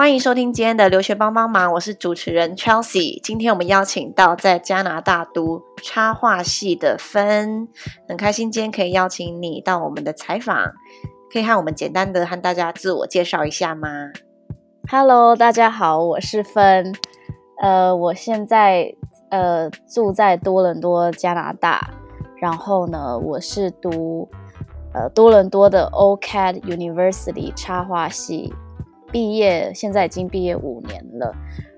欢迎收听今天的留学帮帮忙，我是主持人 Chelsea。今天我们邀请到在加拿大读插画系的芬，很开心今天可以邀请你到我们的采访，可以和我们简单的和大家自我介绍一下吗？Hello，大家好，我是芬，呃，我现在呃住在多伦多，加拿大，然后呢，我是读呃多伦多的 OCAD University 插画系。毕业现在已经毕业五年了，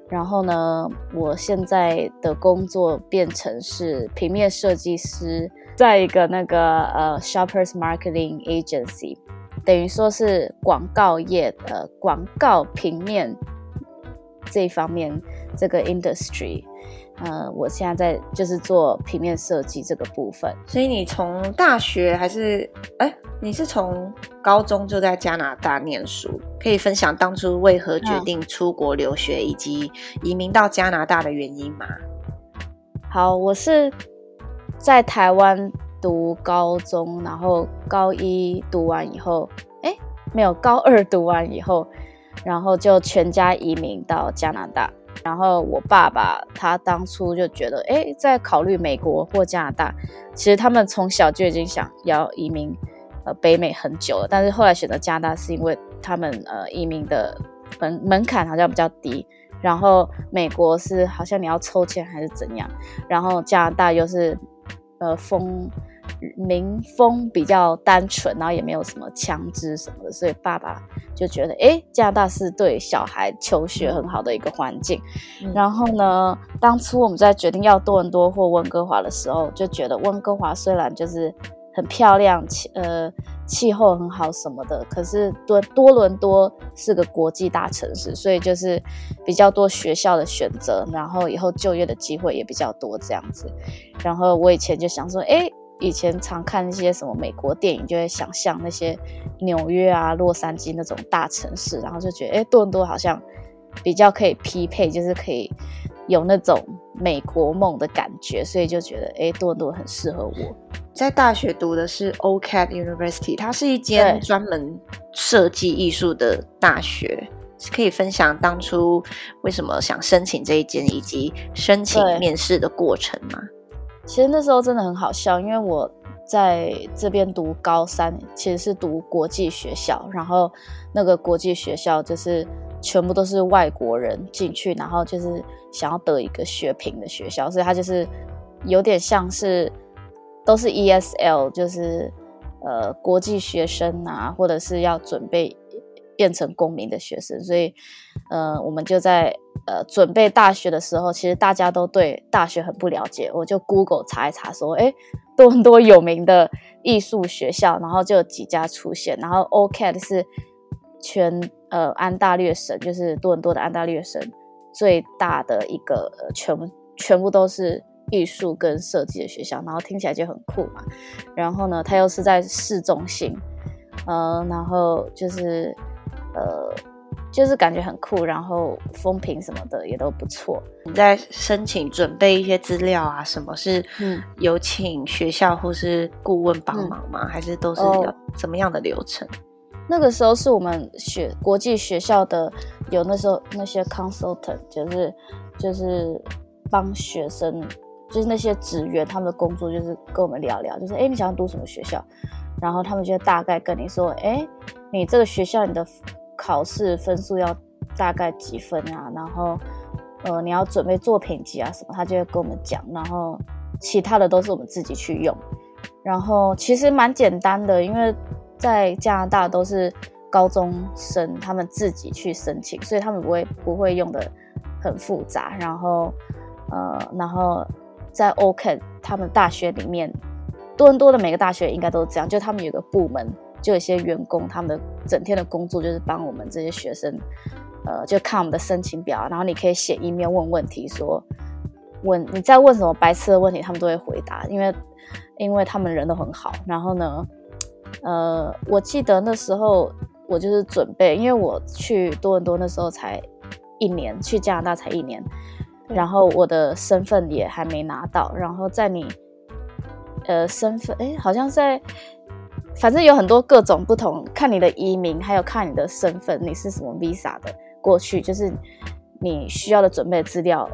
然后呢，我现在的工作变成是平面设计师，在一个那个呃 Shoppers Marketing Agency，等于说是广告业的广告平面这一方面这个 industry。呃，我现在在就是做平面设计这个部分。所以你从大学还是哎，你是从高中就在加拿大念书？可以分享当初为何决定出国留学以及移民到加拿大的原因吗？好，我是在台湾读高中，然后高一读完以后，哎，没有，高二读完以后，然后就全家移民到加拿大。然后我爸爸他当初就觉得，哎，在考虑美国或加拿大。其实他们从小就已经想要移民，呃，北美很久了。但是后来选择加拿大，是因为他们呃移民的门门槛好像比较低。然后美国是好像你要抽签还是怎样。然后加拿大又是呃封。民风比较单纯，然后也没有什么枪支什么的，所以爸爸就觉得，哎，加拿大是对小孩求学很好的一个环境。然后呢，当初我们在决定要多伦多或温哥华的时候，就觉得温哥华虽然就是很漂亮，气呃气候很好什么的，可是多多伦多是个国际大城市，所以就是比较多学校的选择，然后以后就业的机会也比较多这样子。然后我以前就想说，哎。以前常看一些什么美国电影，就会想象那些纽约啊、洛杉矶那种大城市，然后就觉得，哎，多伦多好像比较可以匹配，就是可以有那种美国梦的感觉，所以就觉得，哎，多伦多很适合我。在大学读的是 OCAD University，它是一间专门设计艺术的大学，可以分享当初为什么想申请这一间，以及申请面试的过程吗？其实那时候真的很好笑，因为我在这边读高三，其实是读国际学校，然后那个国际学校就是全部都是外国人进去，然后就是想要得一个学评的学校，所以它就是有点像是都是 ESL，就是呃国际学生啊，或者是要准备。变成公民的学生，所以，呃，我们就在呃准备大学的时候，其实大家都对大学很不了解。我就 Google 查一查，说，哎，多很多有名的艺术学校，然后就有几家出现。然后 OCAD 是全呃安大略省，就是多伦多的安大略省最大的一个全全部都是艺术跟设计的学校，然后听起来就很酷嘛。然后呢，它又是在市中心，呃，然后就是。呃，就是感觉很酷，然后风评什么的也都不错。你在申请准备一些资料啊，什么是有请学校或是顾问帮忙吗？还是都是要怎么样的流程？那个时候是我们学国际学校的，有那时候那些 consultant，就是就是帮学生，就是那些职员，他们的工作就是跟我们聊聊，就是哎，你想要读什么学校？然后他们就大概跟你说，哎，你这个学校你的。考试分数要大概几分啊？然后，呃，你要准备作品集啊什么，他就会跟我们讲。然后，其他的都是我们自己去用。然后，其实蛮简单的，因为在加拿大都是高中生，他们自己去申请，所以他们不会不会用的很复杂。然后，呃，然后在 OK 他们大学里面，多伦多的每个大学应该都是这样，就他们有个部门。就有些员工，他们的整天的工作就是帮我们这些学生，呃，就看我们的申请表，然后你可以写 email 问问题，说问你在问什么白痴的问题，他们都会回答，因为因为他们人都很好。然后呢，呃，我记得那时候我就是准备，因为我去多伦多那时候才一年，去加拿大才一年，然后我的身份也还没拿到，然后在你呃身份，哎，好像在。反正有很多各种不同，看你的移民，还有看你的身份，你是什么 visa 的过去，就是你需要的准备资料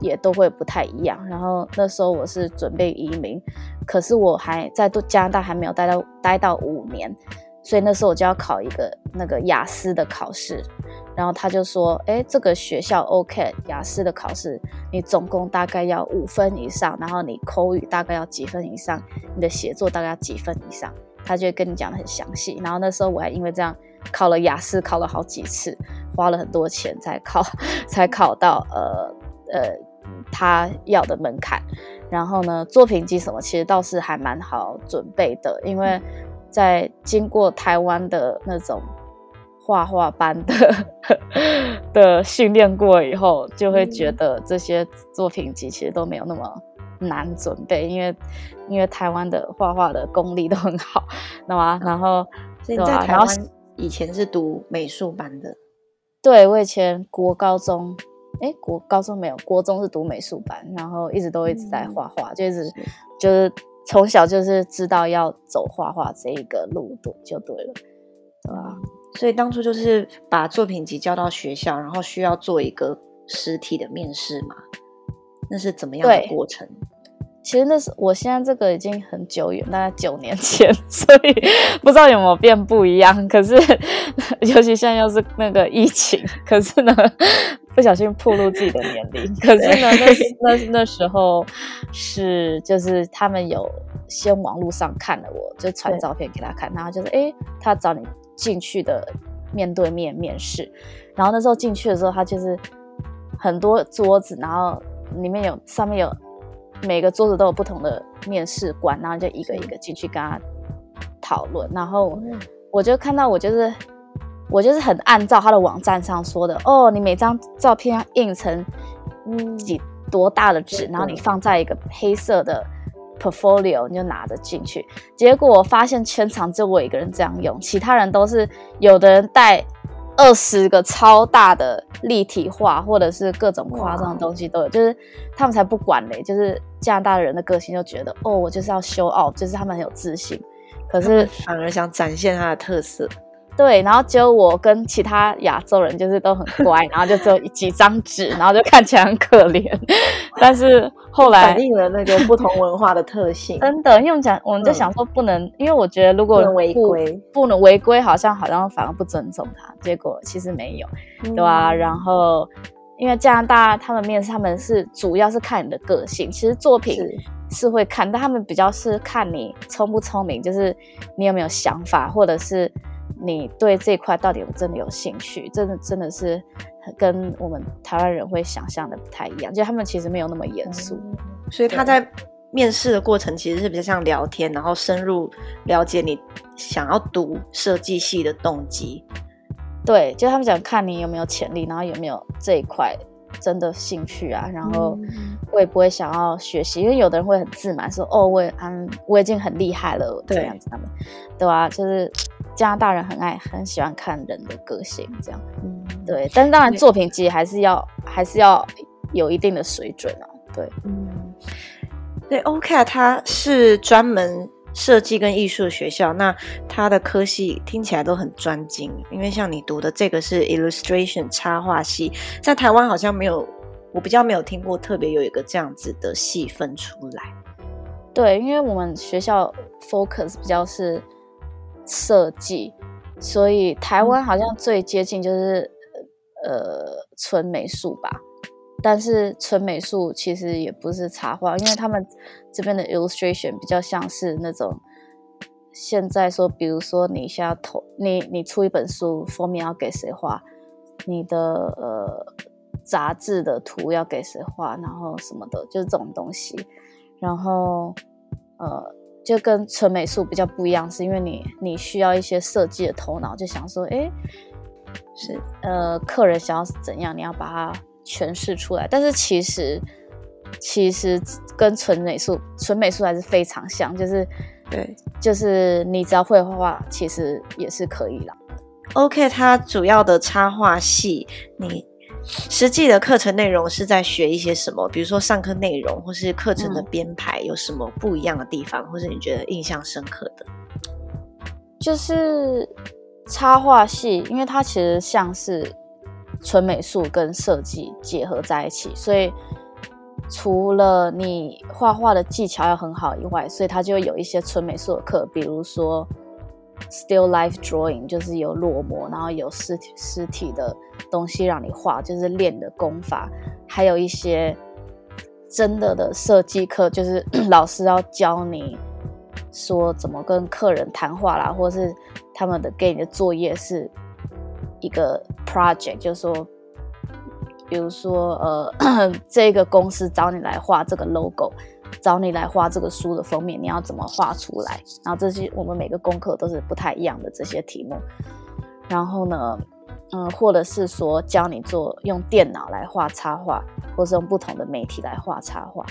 也都会不太一样。然后那时候我是准备移民，可是我还在加拿大还没有待到待到五年，所以那时候我就要考一个那个雅思的考试。然后他就说：“哎，这个学校 OK，雅思的考试你总共大概要五分以上，然后你口语大概要几分以上，你的写作大概要几分以上，他就会跟你讲的很详细。然后那时候我还因为这样考了雅思，考了好几次，花了很多钱才考，才考到呃呃他要的门槛。然后呢，作品集什么其实倒是还蛮好准备的，因为在经过台湾的那种。”画画班的 的训练过以后，就会觉得这些作品集其实都没有那么难准备，因为因为台湾的画画的功力都很好，那么然后所以你在台湾以前是读美术班的，对我以前国高中，哎国高中没有，国中是读美术班，然后一直都一直在画画，就一直就是从小就是知道要走画画这一个路途就对了，对吧？所以当初就是把作品集交到学校，然后需要做一个实体的面试嘛？那是怎么样的过程？其实那是我现在这个已经很久远，大概九年前，所以不知道有没有变不一样。可是尤其现在又是那个疫情，可是呢不小心暴露自己的年龄。可是呢那那那时候是就是他们有先网络上看了我，就传照片给他看，然后就是哎他找你。进去的面对面面试，然后那时候进去的时候，他就是很多桌子，然后里面有上面有每个桌子都有不同的面试官，然后就一个一个进去跟他讨论。然后我就看到我就是我就是很按照他的网站上说的哦，你每张照片要印成几多大的纸，然后你放在一个黑色的。portfolio 你就拿着进去，结果我发现全场就我一个人这样用，其他人都是有的人带二十个超大的立体画，或者是各种夸张的东西都有，就是他们才不管嘞，就是加拿大人的个性就觉得哦，我就是要修傲就是他们很有自信，可是反而想展现他的特色。对，然后只有我跟其他亚洲人就是都很乖，然后就只有几张纸，然后就看起来很可怜。但是后来反映了那个不同文化的特性。真的，因为我们讲，我们就想说不能，因为我觉得如果违规，不能违规，好像好像反而不尊重他。结果其实没有，对吧？然后因为加拿大他们面试，他们是主要是看你的个性，其实作品是会看，但他们比较是看你聪不聪明，就是你有没有想法，或者是。你对这块到底有真的有兴趣？真的真的是跟我们台湾人会想象的不太一样，就他们其实没有那么严肃。所以他在面试的过程其实是比较像聊天，然后深入了解你想要读设计系的动机。对，就他们想看你有没有潜力，然后有没有这一块真的兴趣啊，然后会不会想要学习？因为有的人会很自满，说哦，我嗯我已经很厉害了，这样子他们对啊？就是。加拿大人很爱很喜欢看人的个性，这样，嗯，对。但是当然，作品集还是要还是要有一定的水准啊，对，嗯，对。OK，它是专门设计跟艺术的学校，那它的科系听起来都很专精，因为像你读的这个是 Illustration 插画系，在台湾好像没有，我比较没有听过特别有一个这样子的细分出来。对，因为我们学校 focus 比较是。设计，所以台湾好像最接近就是呃纯美术吧，但是纯美术其实也不是插画，因为他们这边的 illustration 比较像是那种现在说，比如说你现在投你你出一本书封面要给谁画，你的呃杂志的图要给谁画，然后什么的，就是这种东西，然后呃。就跟纯美术比较不一样，是因为你你需要一些设计的头脑，就想说，哎，是呃，客人想要怎样，你要把它诠释出来。但是其实其实跟纯美术纯美术还是非常像，就是对，就是你只要会画画，其实也是可以啦。OK，它主要的插画系你。实际的课程内容是在学一些什么？比如说上课内容，或是课程的编排有什么不一样的地方，或是你觉得印象深刻的？就是插画系，因为它其实像是纯美术跟设计结合在一起，所以除了你画画的技巧要很好以外，所以它就会有一些纯美术的课，比如说 still life drawing，就是有落寞，然后有实体实体的东西让你画，就是练的功法，还有一些真的的设计课，就是 老师要教你说怎么跟客人谈话啦，或是他们的给你的作业是。一个 project，就是说，比如说，呃，这个公司找你来画这个 logo，找你来画这个书的封面，你要怎么画出来？然后这些我们每个功课都是不太一样的这些题目。然后呢，嗯，或者是说教你做用电脑来画插画，或是用不同的媒体来画插画。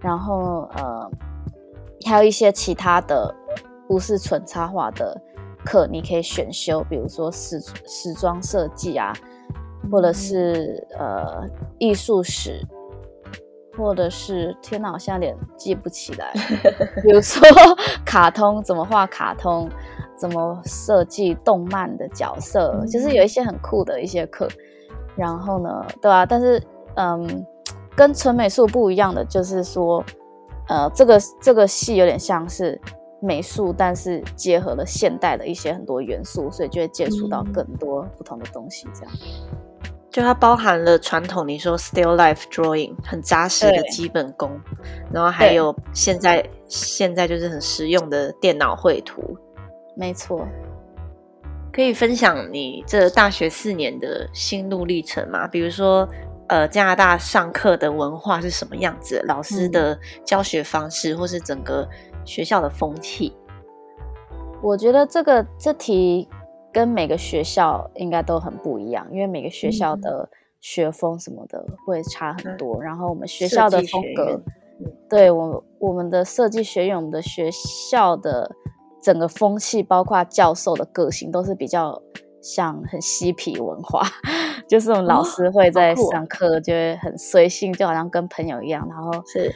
然后，呃，还有一些其他的不是纯插画的。课你可以选修，比如说时时装设计啊，或者是呃艺术史，或者是天哪，我现在有点记不起来。比如说卡通怎么画卡通，怎么设计动漫的角色，就是有一些很酷的一些课。然后呢，对啊，但是嗯，跟纯美术不一样的就是说，呃，这个这个戏有点像是。美术，但是结合了现代的一些很多元素，所以就会接触到更多不同的东西。这样，就它包含了传统你说 still life drawing 很扎实的基本功，然后还有现在现在就是很实用的电脑绘图。没错，可以分享你这大学四年的心路历程吗？比如说，呃，加拿大上课的文化是什么样子？老师的教学方式，或是整个。学校的风气，我觉得这个这题跟每个学校应该都很不一样，因为每个学校的学风什么的会差很多。然后我们学校的风格，对我我们的设计学院，我们的学校的整个风气，包括教授的个性，都是比较像很嬉皮文化，就是我们老师会在上课就会很随性，就好像跟朋友一样，然后是。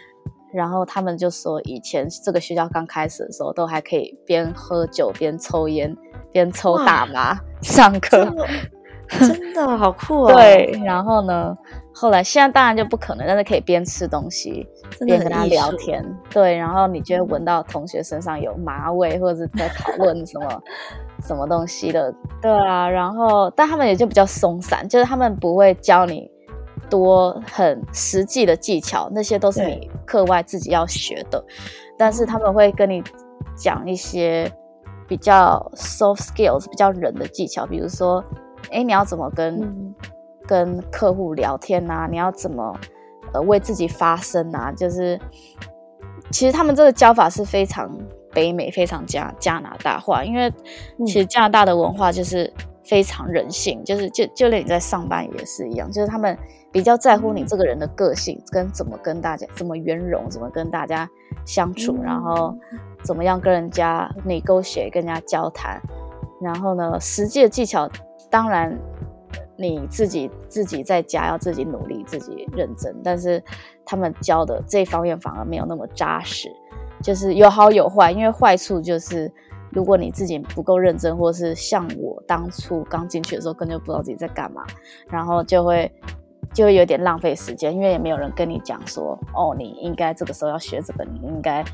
然后他们就说，以前这个学校刚开始的时候，都还可以边喝酒边抽烟边抽大麻 上课，真的好酷哦。对，然后呢，后来现在当然就不可能，但是可以边吃东西边跟他聊天。对，然后你就会闻到同学身上有麻味，或者是在讨论什么 什么东西的。对啊，然后但他们也就比较松散，就是他们不会教你。多很实际的技巧，那些都是你课外自己要学的。但是他们会跟你讲一些比较 soft skills、比较人的技巧，比如说，哎，你要怎么跟跟客户聊天啊？你要怎么呃为自己发声啊？就是其实他们这个教法是非常北美、非常加加拿大化，因为其实加拿大的文化就是非常人性，就是就就连你在上班也是一样，就是他们。比较在乎你这个人的个性，跟怎么跟大家怎么圆融，怎么跟大家相处，然后怎么样跟人家你勾血，跟人家交谈。然后呢，实际的技巧，当然你自己自己在家要自己努力，自己认真。但是他们教的这方面反而没有那么扎实，就是有好有坏。因为坏处就是，如果你自己不够认真，或是像我当初刚进去的时候，根本就不知道自己在干嘛，然后就会。就会有点浪费时间，因为也没有人跟你讲说，哦，你应该这个时候要学这个，你应该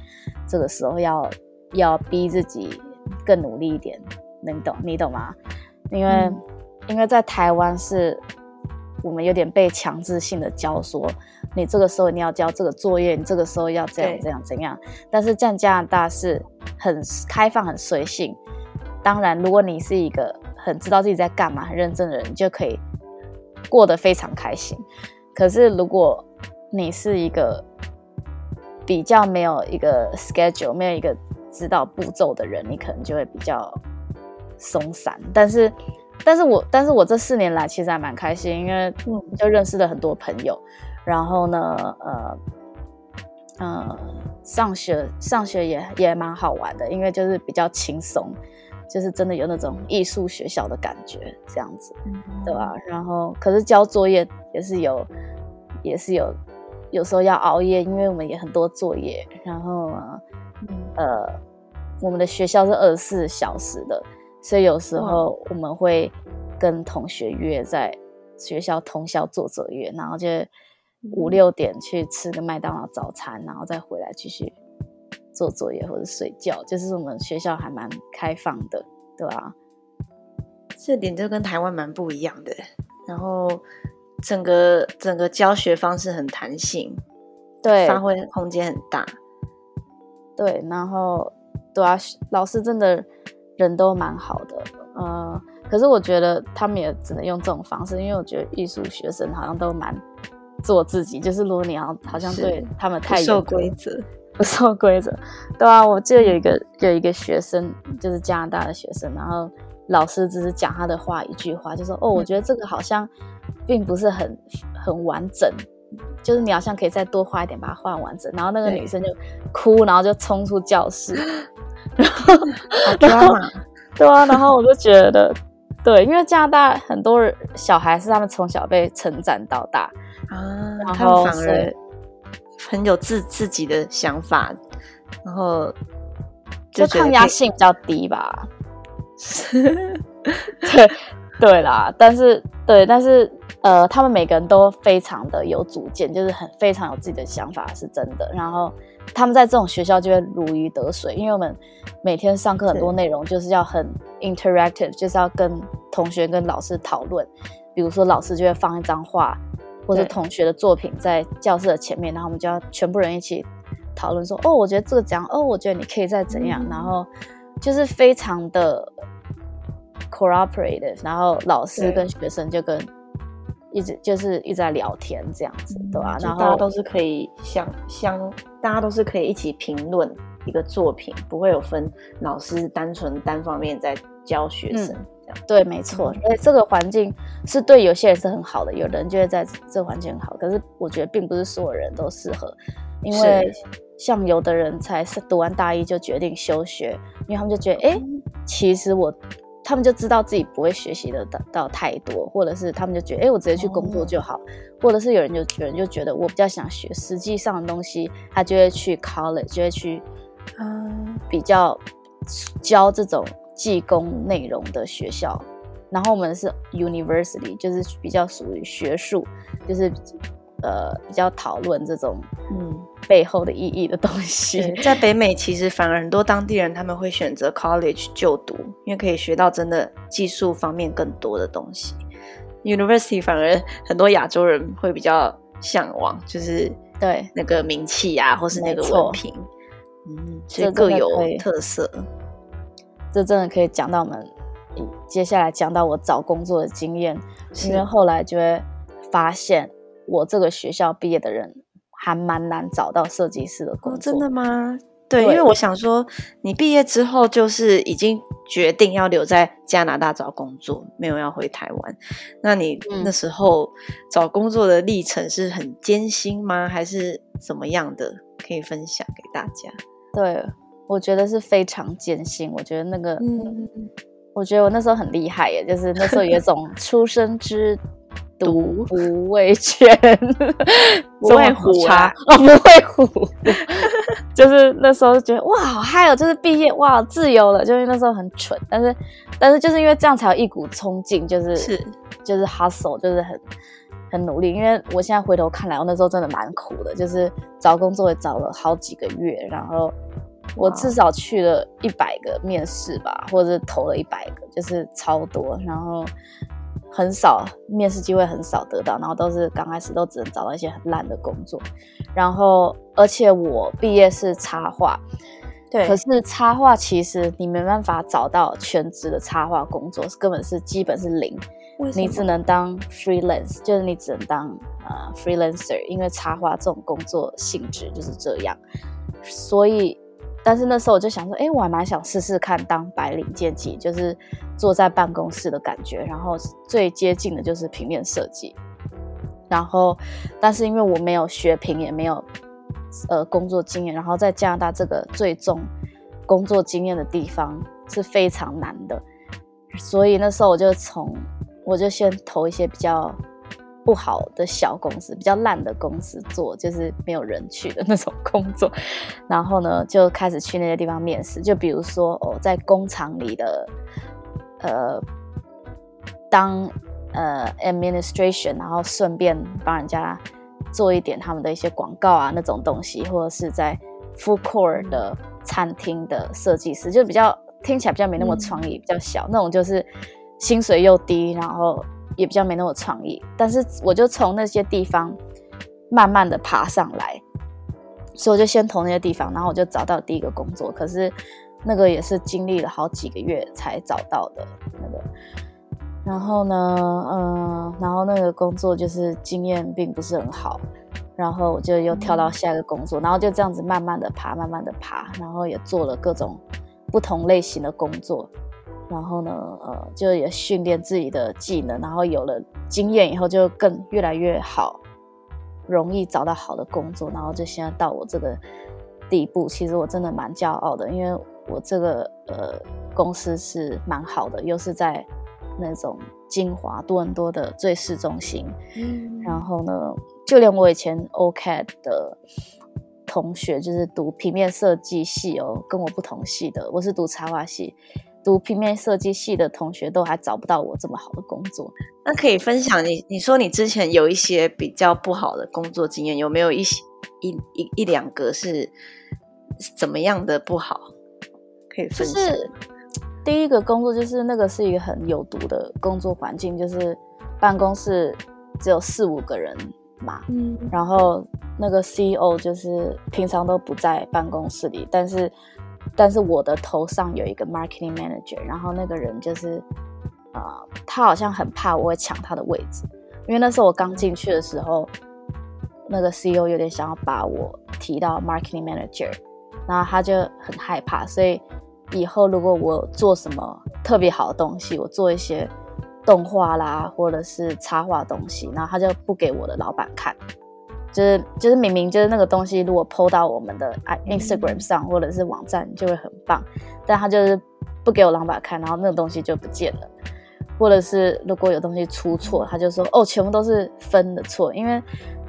这个时候要要逼自己更努力一点，能懂你懂吗？因为因为在台湾是我们有点被强制性的教说，你这个时候你要交这个作业，你这个时候要这样这样怎样。但是在加拿大是很开放、很随性。当然，如果你是一个很知道自己在干嘛、很认真的人，你就可以。过得非常开心，可是如果你是一个比较没有一个 schedule、没有一个指导步骤的人，你可能就会比较松散。但是，但是我，但是我这四年来其实还蛮开心，因为就认识了很多朋友。然后呢，呃，呃，上学上学也也蛮好玩的，因为就是比较轻松。就是真的有那种艺术学校的感觉，这样子，对吧？然后，可是交作业也是有，也是有，有时候要熬夜，因为我们也很多作业。然后，呃，我们的学校是二十四小时的，所以有时候我们会跟同学约在学校通宵做作业，然后就五六点去吃个麦当劳早餐，然后再回来继续做作业或者睡觉。就是我们学校还蛮开放的，对吧？这点就跟台湾蛮不一样的。然后整个整个教学方式很弹性，对，发挥空间很大。对，然后对啊，老师真的人都蛮好的，呃，可是我觉得他们也只能用这种方式，因为我觉得艺术学生好像都蛮做自己，就是如果你要好像对他们太受规则，不受规则，对啊，我记得有一个有一个学生，就是加拿大的学生，然后老师只是讲他的话一句话，就说哦，我觉得这个好像并不是很很完整。就是你好像可以再多画一点，把它画完整。然后那个女生就哭，然后就冲出教室，然后 对啊，然后我就觉得，对，因为加拿大很多人小孩是他们从小被成长到大啊，然后反而很有自自己的想法，然后就抗压性比较低吧。对对啦，但是对，但是。呃，他们每个人都非常的有主见，就是很非常有自己的想法，是真的。然后他们在这种学校就会如鱼得水，因为我们每天上课很多内容就是要很 interactive，就是要跟同学跟老师讨论。比如说老师就会放一张画或者同学的作品在教室的前面，然后我们就要全部人一起讨论说，哦，我觉得这个怎样？哦，我觉得你可以再怎样？然后就是非常的 cooperative，然后老师跟学生就跟。一直就是一直在聊天这样子，对吧？然后大家都是可以相相，大家都是可以一起评论一个作品，不会有分老师单纯单方面在教学生这样。对，没错。所以这个环境是对有些人是很好的，有人就会在这环境很好。可是我觉得并不是所有人都适合，因为像有的人才是读完大一就决定休学，因为他们就觉得，哎，其实我。他们就知道自己不会学习的到到太多，或者是他们就觉得，哎，我直接去工作就好，或者是有人就有人就觉得我比较想学实际上的东西，他就会去 college，就会去，嗯，比较教这种技工内容的学校。然后我们是 university，就是比较属于学术，就是呃比较讨论这种嗯。背后的意义的东西，在北美其实反而很多当地人他们会选择 college 就读，因为可以学到真的技术方面更多的东西。University 反而很多亚洲人会比较向往，就是对那个名气啊，或是那个文凭，嗯，所以各有特色。这真的可以讲到我们接下来讲到我找工作的经验，因为后来就会发现我这个学校毕业的人。还蛮难找到设计师的工作，真的吗？对，因为我想说，你毕业之后就是已经决定要留在加拿大找工作，没有要回台湾。那你那时候找工作的历程是很艰辛吗？还是怎么样的？可以分享给大家。对，我觉得是非常艰辛。我觉得那个，嗯，我觉得我那时候很厉害耶，就是那时候有一种 出生之。毒不畏权，不会虎啊，不会虎，就是那时候觉得哇好嗨哦，就是毕业哇自由了，就是那时候很蠢，但是但是就是因为这样才有一股冲劲，就是是就是 hustle，就是很很努力。因为我现在回头看来，我那时候真的蛮苦的，就是找工作也找了好几个月，然后我至少去了一百个面试吧，或者投了一百个，就是超多，然后。很少面试机会，很少得到，然后都是刚开始都只能找到一些很烂的工作，然后而且我毕业是插画，对，可是插画其实你没办法找到全职的插画工作，根本是基本是零，你只能当 freelance，就是你只能当呃 freelancer，因为插画这种工作性质就是这样，所以。但是那时候我就想说，哎，我还蛮想试试看当白领阶级，就是坐在办公室的感觉。然后最接近的就是平面设计。然后，但是因为我没有学平，也没有呃工作经验，然后在加拿大这个最重工作经验的地方是非常难的，所以那时候我就从我就先投一些比较。不好的小公司，比较烂的公司做，就是没有人去的那种工作。然后呢，就开始去那些地方面试。就比如说，哦，在工厂里的，呃，当呃 administration，然后顺便帮人家做一点他们的一些广告啊那种东西，或者是在 food court 的餐厅的设计师，就比较听起来比较没那么创意，比较小那种，就是薪水又低，然后也比较没那么创意。但是我就从那些地方慢慢的爬上来，所以我就先投那些地方，然后我就找到第一个工作。可是那个也是经历了好几个月才找到的那个。然后呢，嗯，然后那个工作就是经验并不是很好，然后我就又跳到下一个工作，然后就这样子慢慢的爬，慢慢的爬，然后也做了各种不同类型的工作，然后呢，呃，就也训练自己的技能，然后有了经验以后就更越来越好，容易找到好的工作，然后就现在到我这个地步，其实我真的蛮骄傲的，因为我这个呃公司是蛮好的，又是在。那种精华多伦多的最市中心，嗯，然后呢，就连我以前 OCAD 的同学，就是读平面设计系哦，跟我不同系的，我是读插画系，读平面设计系的同学都还找不到我这么好的工作。那可以分享你，你说你之前有一些比较不好的工作经验，有没有一些一一一两个是怎么样的不好？可以分享。第一个工作就是那个是一个很有毒的工作环境，就是办公室只有四五个人嘛，嗯，然后那个 CEO 就是平常都不在办公室里，但是但是我的头上有一个 marketing manager，然后那个人就是啊，他好像很怕我会抢他的位置，因为那时候我刚进去的时候，那个 CEO 有点想要把我提到 marketing manager，然后他就很害怕，所以。以后如果我做什么特别好的东西，我做一些动画啦，或者是插画东西，然后他就不给我的老板看，就是就是明明就是那个东西，如果 PO 到我们的 Instagram 上或者是网站就会很棒，但他就是不给我老板看，然后那个东西就不见了，或者是如果有东西出错，他就说哦，全部都是分的错，因为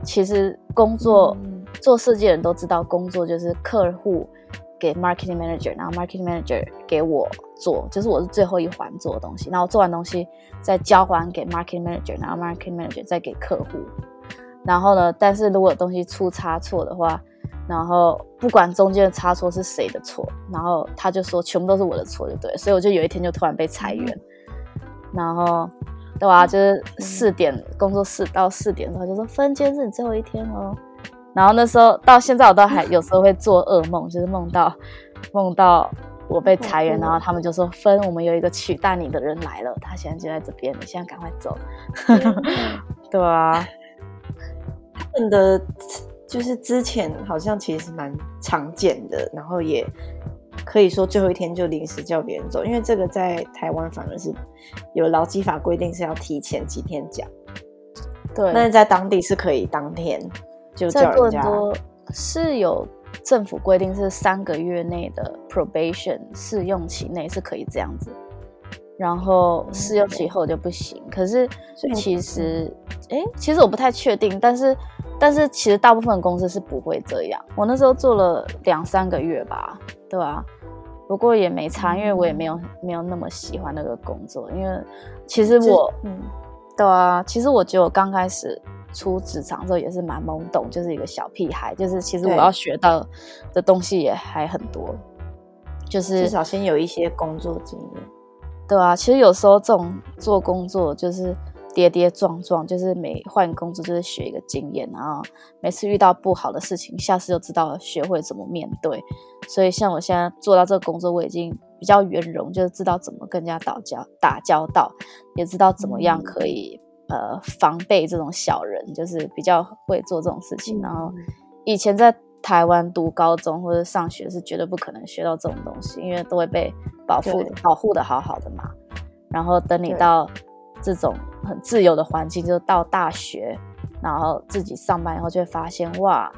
其实工作做设计的人都知道，工作就是客户。给 marketing manager，然后 marketing manager 给我做，就是我是最后一环做的东西。然后做完东西再交还给 marketing manager，然后 marketing manager 再给客户。然后呢，但是如果有东西出差错的话，然后不管中间的差错是谁的错，然后他就说全部都是我的错，就对。所以我就有一天就突然被裁员，然后对啊？就是四点工作四到四点的时候就说分今天是你最后一天哦。然后那时候到现在，我都还有时候会做噩梦，就是梦到梦到我被裁员，然后他们就说：“分，我们有一个取代你的人来了，他现在就在这边，你现在赶快走。”对啊，他们的就是之前好像其实蛮常见的，然后也可以说最后一天就临时叫别人走，因为这个在台湾反而是有劳基法规定是要提前几天讲，对，但是在当地是可以当天。在多伦多是有政府规定，是三个月内的 probation 试用期内是可以这样子，然后试用期后就不行。可是其实，哎，其实我不太确定，但是但是其实大部分公司是不会这样。我那时候做了两三个月吧，对吧？不过也没差，因为我也没有没有那么喜欢那个工作，因为其实我，嗯，对啊，其实我觉得我刚开始。出职场的时候也是蛮懵懂，就是一个小屁孩，就是其实我要学到的东西也还很多，就是至少先有一些工作经验，对啊，其实有时候这种做工作就是跌跌撞撞，就是每换工作就是学一个经验，然后每次遇到不好的事情，下次就知道学会怎么面对。所以像我现在做到这个工作，我已经比较圆融，就是知道怎么跟人家打交打交道，也知道怎么样可以。呃，防备这种小人，就是比较会做这种事情。然后以前在台湾读高中或者上学是绝对不可能学到这种东西，因为都会被保护保护的好好的嘛。然后等你到这种很自由的环境，就到大学，然后自己上班以后，就会发现哇，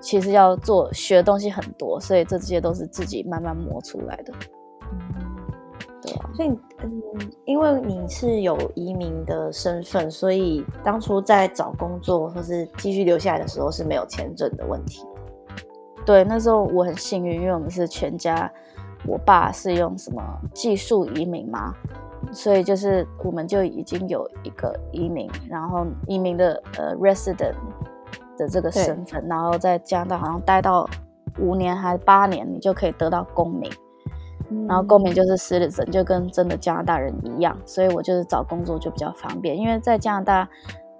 其实要做学的东西很多，所以这些都是自己慢慢磨出来的。对啊所以，嗯，因为你是有移民的身份，所以当初在找工作或是继续留下来的时候是没有签证的问题。对，那时候我很幸运，因为我们是全家我爸是用什么技术移民吗，所以就是我们就已经有一个移民，然后移民的呃 resident 的这个身份，然后在加拿大好像待到五年还是八年，你就可以得到公民。然后公民就是 citizen，就跟真的加拿大人一样，所以我就是找工作就比较方便。因为在加拿大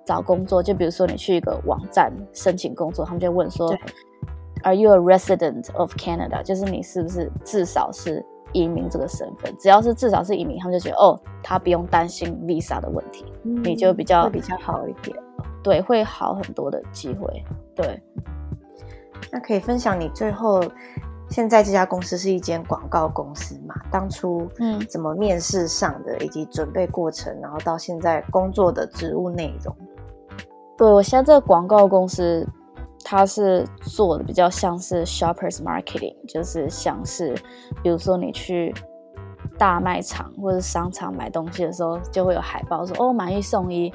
找工作，就比如说你去一个网站申请工作，他们就问说，Are you a resident of Canada？就是你是不是至少是移民这个身份？只要是至少是移民，他们就觉得哦，他不用担心 visa 的问题，你就比较比较好一点，对，会好很多的机会。对，那可以分享你最后。现在这家公司是一间广告公司嘛？当初嗯怎么面试上的，以及准备过程，然后到现在工作的职务内容。对我现在这个广告公司，它是做的比较像是 shoppers marketing，就是像是比如说你去大卖场或者商场买东西的时候，就会有海报说哦买一送一，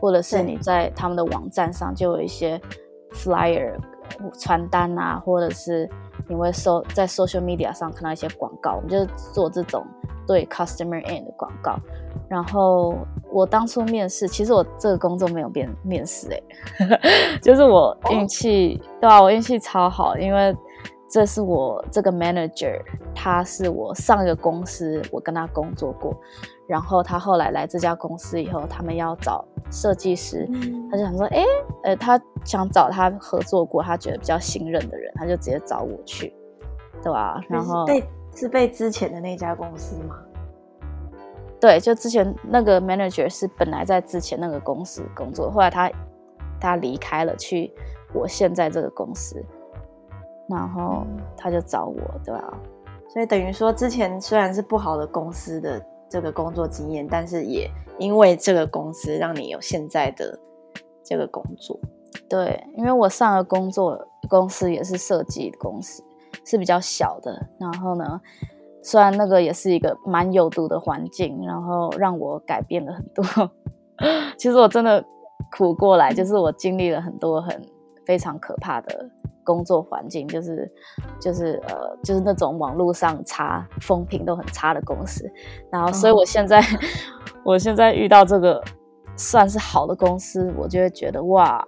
或者是你在他们的网站上就有一些 flyer 传单啊，或者是。你会搜在 social media 上看到一些广告，我们就是做这种对 customer end 的广告。然后我当初面试，其实我这个工作没有面面试，哎，就是我运气，对啊？我运气超好，因为这是我这个 manager，他是我上一个公司我跟他工作过，然后他后来来这家公司以后，他们要找设计师，他就想说，哎，呃，他想找他合作过，他觉得比较信任的人，他就直接找我去，对吧？然后被是被之前的那家公司吗？对，就之前那个 manager 是本来在之前那个公司工作，后来他他离开了，去我现在这个公司。然后他就找我，对啊？所以等于说，之前虽然是不好的公司的这个工作经验，但是也因为这个公司让你有现在的这个工作。对，因为我上个工作公司也是设计公司，是比较小的。然后呢，虽然那个也是一个蛮有毒的环境，然后让我改变了很多。其实我真的苦过来，就是我经历了很多很非常可怕的。工作环境就是就是呃就是那种网络上差风评都很差的公司，然后所以我现在 我现在遇到这个算是好的公司，我就会觉得哇，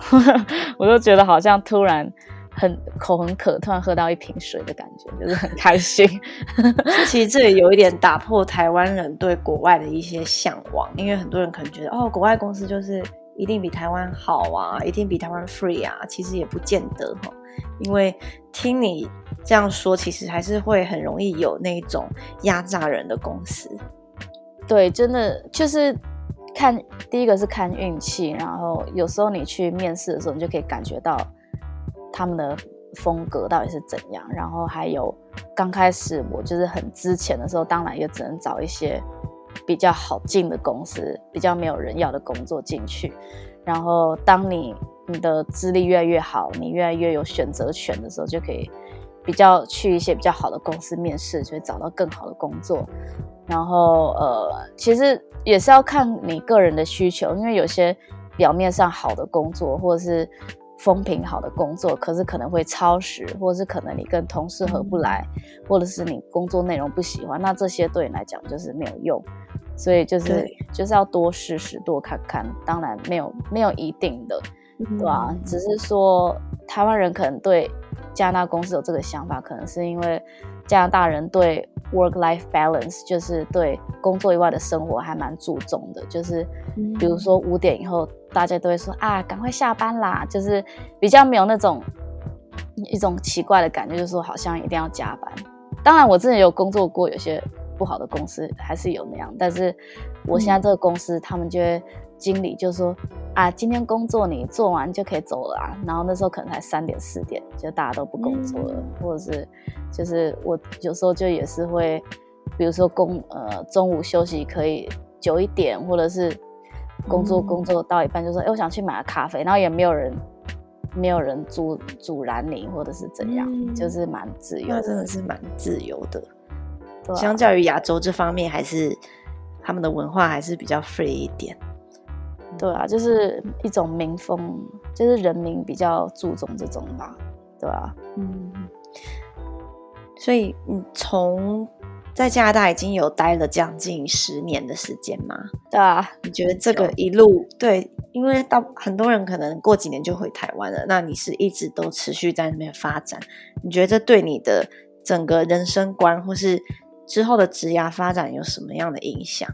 我就觉得好像突然很口很渴，突然喝到一瓶水的感觉，就是很开心。其实这也有一点打破台湾人对国外的一些向往，因为很多人可能觉得哦，国外公司就是。一定比台湾好啊，一定比台湾 free 啊，其实也不见得哈。因为听你这样说，其实还是会很容易有那种压榨人的公司。对，真的就是看第一个是看运气，然后有时候你去面试的时候，你就可以感觉到他们的风格到底是怎样。然后还有刚开始我就是很之前的时候，当然也只能找一些。比较好进的公司，比较没有人要的工作进去，然后当你你的资历越来越好，你越来越有选择权的时候，就可以比较去一些比较好的公司面试，就会找到更好的工作。然后呃，其实也是要看你个人的需求，因为有些表面上好的工作，或者是。风评好的工作，可是可能会超时，或者是可能你跟同事合不来，或者是你工作内容不喜欢，那这些对你来讲就是没有用。所以就是就是要多试试，多看看。当然没有没有一定的，对吧？只是说台湾人可能对加拿大公司有这个想法，可能是因为加拿大人对 work-life balance，就是对工作以外的生活还蛮注重的。就是比如说五点以后。大家都会说啊，赶快下班啦，就是比较没有那种一种奇怪的感觉，就是说好像一定要加班。当然，我之前有工作过，有些不好的公司还是有那样。但是我现在这个公司，他们就会经理就说啊，今天工作你做完就可以走了啊。然后那时候可能才三点四点，就大家都不工作了，或者是就是我有时候就也是会，比如说工呃中午休息可以久一点，或者是。工作工作到一半就说：“哎，我想去买个咖啡。”然后也没有人，没有人阻阻拦你，或者是怎样，就是蛮自由。那真的是蛮自由的。相较于亚洲这方面，还是他们的文化还是比较 free 一点。对啊，就是一种民风，就是人民比较注重这种吧，对啊？嗯。所以你从在加拿大已经有待了将近十年的时间吗？对啊，你觉得这个一路对，因为到很多人可能过几年就回台湾了，那你是一直都持续在那边发展，你觉得这对你的整个人生观或是之后的职涯发展有什么样的影响？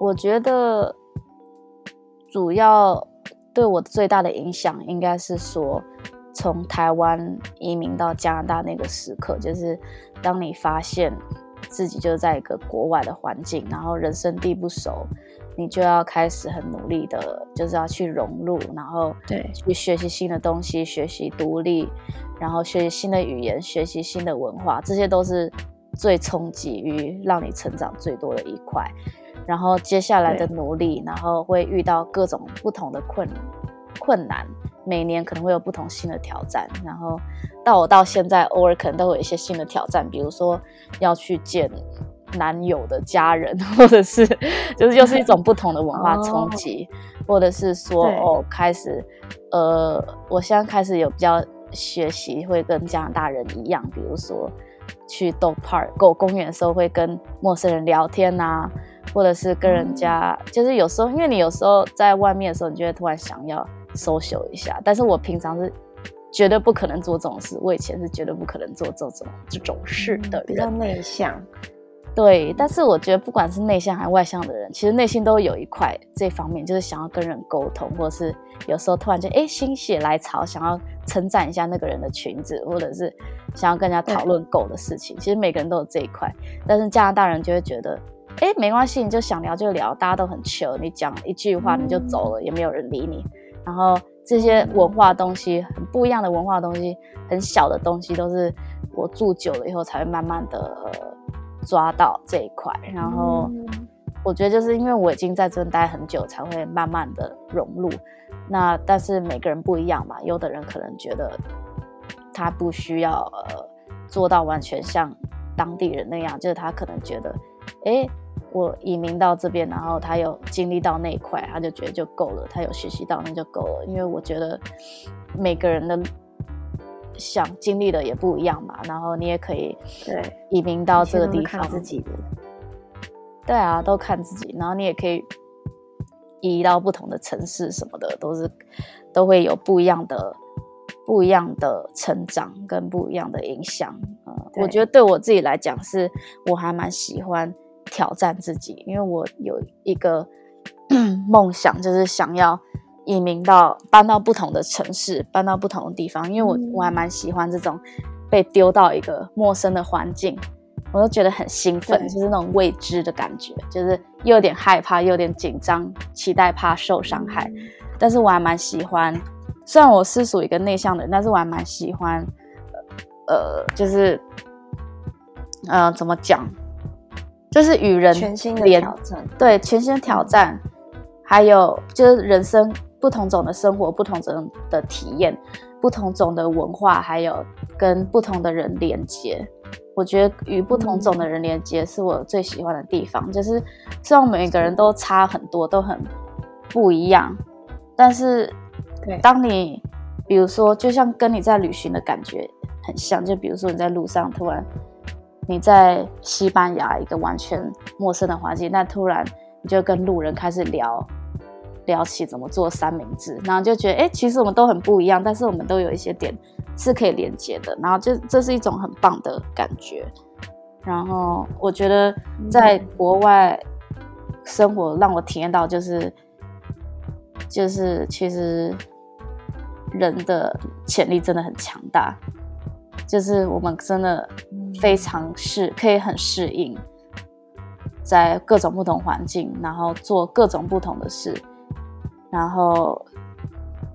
我觉得主要对我最大的影响应该是说。从台湾移民到加拿大那个时刻，就是当你发现自己就在一个国外的环境，然后人生地不熟，你就要开始很努力的，就是要去融入，然后对去学习新的东西，学习独立，然后学习新的语言，学习新的文化，这些都是最冲击于让你成长最多的一块。然后接下来的努力，然后会遇到各种不同的困困难。每年可能会有不同新的挑战，然后到我到现在，偶尔可能都有一些新的挑战，比如说要去见男友的家人，或者是就是又是一种不同的文化冲击，或者是说哦，开始呃，我现在开始有比较学习会跟加拿大人一样，比如说去 dog park 狗公园的时候会跟陌生人聊天啊，或者是跟人家，就是有时候因为你有时候在外面的时候，你就会突然想要。social 一下，但是我平常是绝对不可能做这种事。我以前是绝对不可能做这种这种事的，比较内向。对，但是我觉得不管是内向还是外向的人，其实内心都有一块这方面，就是想要跟人沟通，或者是有时候突然间哎心血来潮，想要称赞一下那个人的裙子，或者是想要跟人家讨论狗的事情。其实每个人都有这一块，但是加拿大人就会觉得哎没关系，你就想聊就聊，大家都很 chill，你讲一句话你就走了，也没有人理你。然后这些文化东西很不一样的文化东西，很小的东西，都是我住久了以后才会慢慢的抓到这一块。然后我觉得就是因为我已经在这边待很久，才会慢慢的融入。那但是每个人不一样嘛，有的人可能觉得他不需要呃做到完全像当地人那样，就是他可能觉得，哎。我移民到这边，然后他有经历到那一块，他就觉得就够了。他有学习到那就够了，因为我觉得每个人的想经历的也不一样嘛。然后你也可以对移民到这个地方，自己的对啊，都看自己。然后你也可以移到不同的城市什么的，都是都会有不一样的不一样的成长跟不一样的影响。嗯，我觉得对我自己来讲，是我还蛮喜欢。挑战自己，因为我有一个 梦想，就是想要移民到搬到不同的城市，搬到不同的地方。因为我我还蛮喜欢这种被丢到一个陌生的环境，我都觉得很兴奋，就是那种未知的感觉，就是又有点害怕，又有点紧张，期待怕受伤害。但是我还蛮喜欢，虽然我是属于一个内向的人，但是我还蛮喜欢，呃，就是，呃，怎么讲？就是与人全新的挑战，对全新的挑战，还有就是人生不同种的生活，不同种的体验，不同种的文化，还有跟不同的人连接。我觉得与不同种的人连接是我最喜欢的地方。就是虽然每个人都差很多，都很不一样，但是对，当你比如说，就像跟你在旅行的感觉很像，就比如说你在路上突然。你在西班牙一个完全陌生的环境，那突然你就跟路人开始聊聊起怎么做三明治，然后就觉得哎，其实我们都很不一样，但是我们都有一些点是可以连接的，然后就这是一种很棒的感觉。然后我觉得在国外生活让我体验到就是就是其实人的潜力真的很强大，就是我们真的。非常适，可以很适应，在各种不同环境，然后做各种不同的事，然后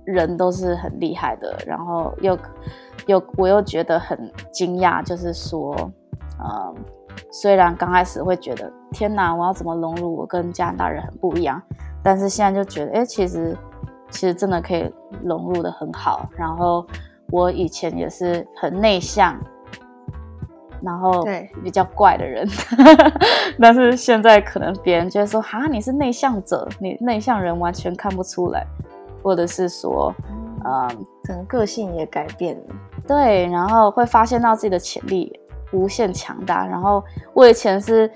人都是很厉害的，然后又又我又觉得很惊讶，就是说，嗯，虽然刚开始会觉得天哪，我要怎么融入？我跟加拿大人很不一样，但是现在就觉得，哎，其实其实真的可以融入的很好。然后我以前也是很内向。然后对比较怪的人，但是现在可能别人就会说哈你是内向者，你内向人完全看不出来，或者是说，嗯，可能个性也改变了。对，然后会发现到自己的潜力无限强大。然后我以前是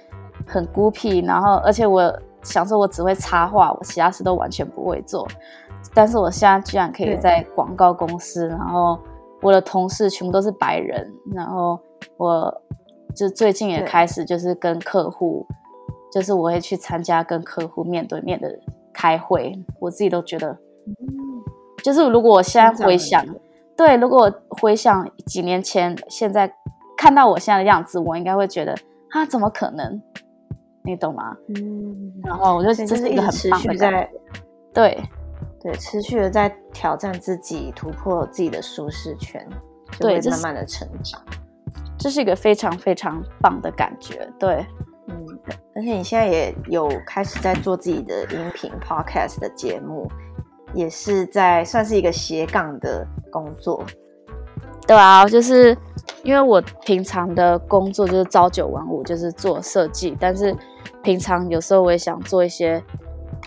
很孤僻，然后而且我想说我只会插画，我其他事都完全不会做。但是我现在居然可以在广告公司，然后我的同事全部都是白人，然后我就最近也开始就是跟客户，就是我会去参加跟客户面对面的开会，我自己都觉得，就是如果我现在回想，对，如果回想几年前，现在看到我现在的样子，我应该会觉得啊，怎么可能？你懂吗？嗯，然后我就这是一个很棒的，对。对，持续的在挑战自己，突破自己的舒适圈，对，慢慢的成长，这是一个非常非常棒的感觉。对，嗯，而且你现在也有开始在做自己的音频 podcast 的节目，也是在算是一个斜杠的工作。对啊，就是因为我平常的工作就是朝九晚五，就是做设计，但是平常有时候我也想做一些。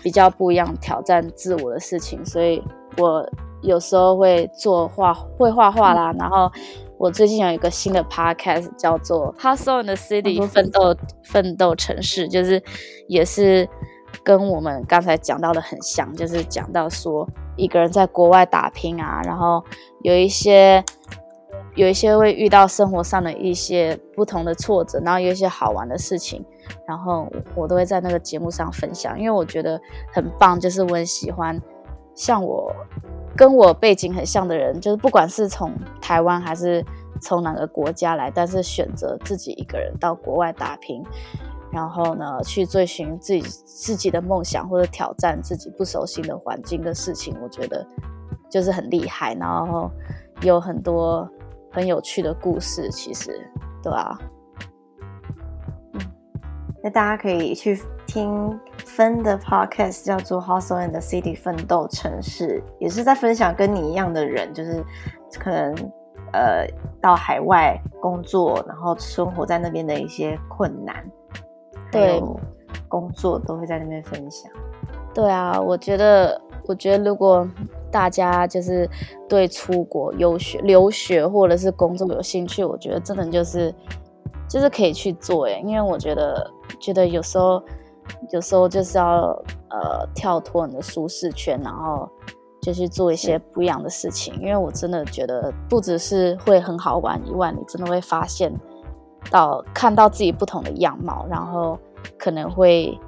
比较不一样、挑战自我的事情，所以我有时候会做画、会画画啦。然后我最近有一个新的 podcast 叫做《Hustle in the City》奋斗奋斗城市，就是也是跟我们刚才讲到的很像，就是讲到说一个人在国外打拼啊，然后有一些。有一些会遇到生活上的一些不同的挫折，然后有一些好玩的事情，然后我都会在那个节目上分享，因为我觉得很棒，就是我很喜欢像我跟我背景很像的人，就是不管是从台湾还是从哪个国家来，但是选择自己一个人到国外打拼，然后呢去追寻自己自己的梦想或者挑战自己不熟悉的环境的事情，我觉得就是很厉害，然后有很多。很有趣的故事，其实，对啊，嗯，那大家可以去听分的 podcast，叫做《Hustle and the City》奋斗城市，也是在分享跟你一样的人，就是可能呃到海外工作，然后生活在那边的一些困难，对，工作都会在那边分享。对啊，我觉得，我觉得如果。大家就是对出国游学、留学或者是工作有兴趣，我觉得真的就是就是可以去做哎。因为我觉得觉得有时候有时候就是要呃跳脱你的舒适圈，然后就去做一些不一样的事情。因为我真的觉得不只是会很好玩以外，你真的会发现到看到自己不同的样貌，然后可能会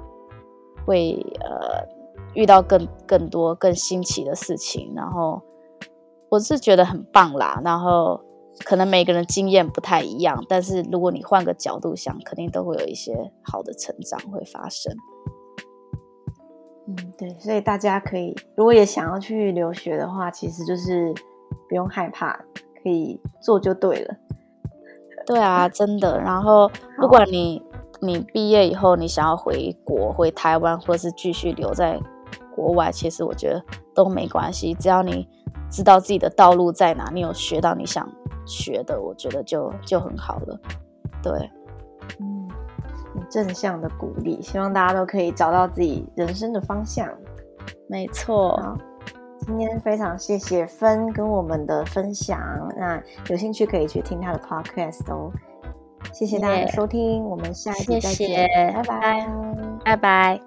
会呃。遇到更更多更新奇的事情，然后我是觉得很棒啦。然后可能每个人经验不太一样，但是如果你换个角度想，肯定都会有一些好的成长会发生。嗯，对，所以大家可以如果也想要去留学的话，其实就是不用害怕，可以做就对了。对啊，真的。然后不管你你毕业以后你想要回国、回台湾，或是继续留在。国外其实我觉得都没关系，只要你知道自己的道路在哪，你有学到你想学的，我觉得就就很好了。对，嗯，正向的鼓励，希望大家都可以找到自己人生的方向。没错，今天非常谢谢芬跟我们的分享，那有兴趣可以去听他的 podcast 哦。谢谢大家的收听，我们下一期再见，拜拜，拜拜。